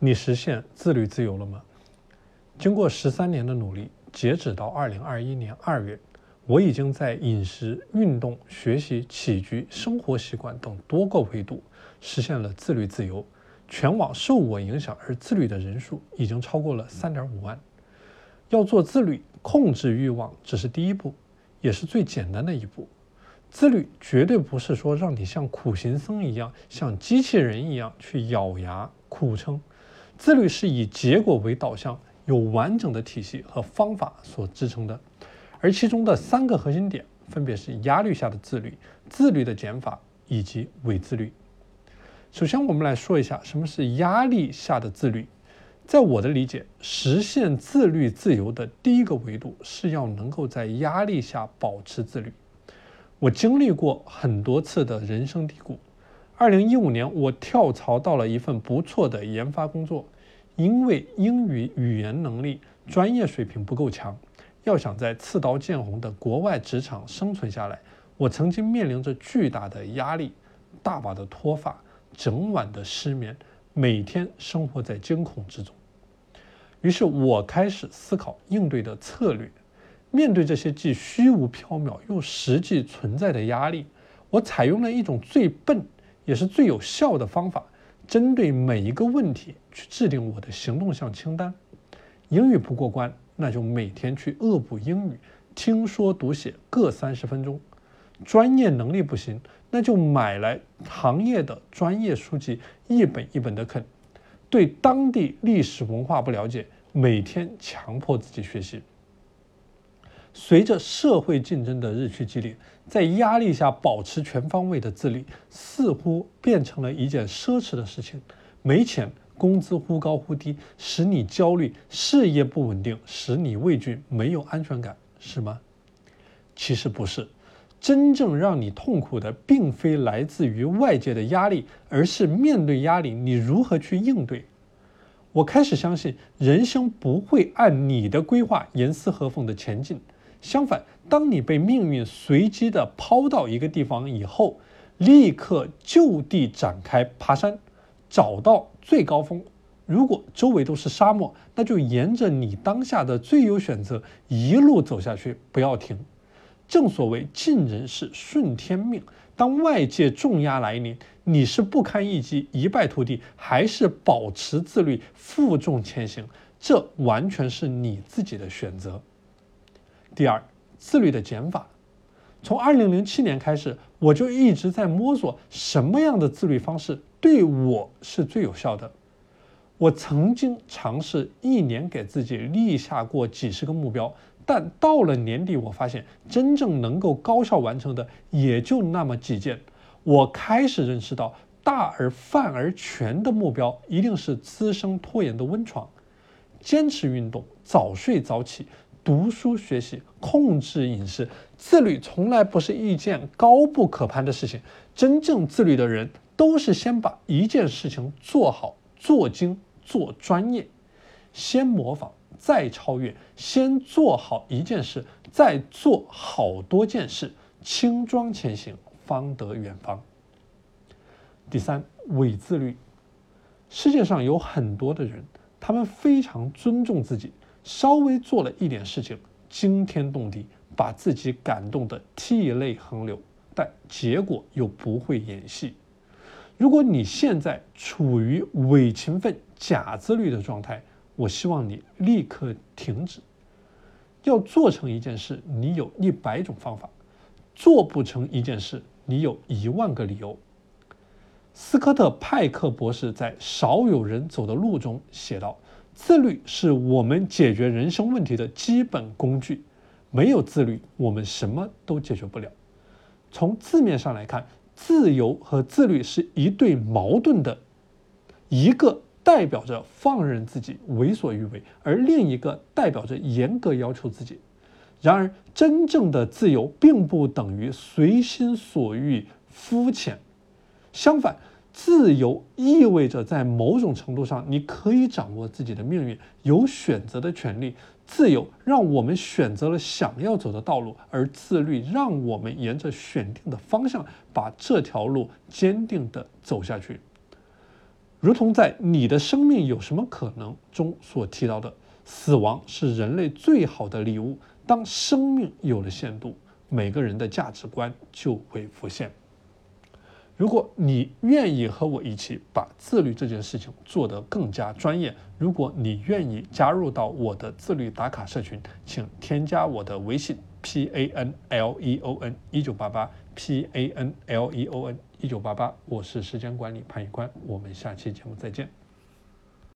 你实现自律自由了吗？经过十三年的努力，截止到二零二一年二月，我已经在饮食、运动、学习、起居、生活习惯等多个维度实现了自律自由。全网受我影响而自律的人数已经超过了三点五万。要做自律，控制欲望只是第一步，也是最简单的一步。自律绝对不是说让你像苦行僧一样，像机器人一样去咬牙苦撑。自律是以结果为导向，有完整的体系和方法所支撑的，而其中的三个核心点分别是压力下的自律、自律的减法以及伪自律。首先，我们来说一下什么是压力下的自律。在我的理解，实现自律自由的第一个维度是要能够在压力下保持自律。我经历过很多次的人生低谷。二零一五年，我跳槽到了一份不错的研发工作，因为英语语言能力、专业水平不够强，要想在刺刀见红的国外职场生存下来，我曾经面临着巨大的压力，大把的脱发，整晚的失眠，每天生活在惊恐之中。于是我开始思考应对的策略。面对这些既虚无缥缈又实际存在的压力，我采用了一种最笨。也是最有效的方法，针对每一个问题去制定我的行动项清单。英语不过关，那就每天去恶补英语，听说读写各三十分钟。专业能力不行，那就买来行业的专业书籍，一本一本的啃。对当地历史文化不了解，每天强迫自己学习。随着社会竞争的日趋激烈，在压力下保持全方位的自律，似乎变成了一件奢侈的事情。没钱，工资忽高忽低，使你焦虑；事业不稳定，使你畏惧，没有安全感，是吗？其实不是，真正让你痛苦的，并非来自于外界的压力，而是面对压力，你如何去应对。我开始相信，人生不会按你的规划严丝合缝的前进。相反，当你被命运随机的抛到一个地方以后，立刻就地展开爬山，找到最高峰。如果周围都是沙漠，那就沿着你当下的最优选择一路走下去，不要停。正所谓尽人事，顺天命。当外界重压来临，你是不堪一击，一败涂地，还是保持自律，负重前行？这完全是你自己的选择。第二，自律的减法。从二零零七年开始，我就一直在摸索什么样的自律方式对我是最有效的。我曾经尝试一年给自己立下过几十个目标，但到了年底，我发现真正能够高效完成的也就那么几件。我开始认识到，大而泛而全的目标一定是滋生拖延的温床。坚持运动，早睡早起。读书学习，控制饮食，自律从来不是一件高不可攀的事情。真正自律的人，都是先把一件事情做好、做精、做专业，先模仿，再超越；先做好一件事，再做好多件事，轻装前行，方得远方。第三，伪自律。世界上有很多的人，他们非常尊重自己。稍微做了一点事情，惊天动地，把自己感动得涕泪横流，但结果又不会演戏。如果你现在处于伪勤奋、假自律的状态，我希望你立刻停止。要做成一件事，你有一百种方法；做不成一件事，你有一万个理由。斯科特·派克博士在《少有人走的路》中写道。自律是我们解决人生问题的基本工具，没有自律，我们什么都解决不了。从字面上来看，自由和自律是一对矛盾的，一个代表着放任自己为所欲为，而另一个代表着严格要求自己。然而，真正的自由并不等于随心所欲、肤浅，相反。自由意味着在某种程度上，你可以掌握自己的命运，有选择的权利。自由让我们选择了想要走的道路，而自律让我们沿着选定的方向，把这条路坚定地走下去。如同在《你的生命有什么可能》中所提到的，死亡是人类最好的礼物。当生命有了限度，每个人的价值观就会浮现。如果你愿意和我一起把自律这件事情做得更加专业，如果你愿意加入到我的自律打卡社群，请添加我的微信 p a n l e o n 一九八八 p a n l e o n 一九八八，我是时间管理潘一宽，我们下期节目再见。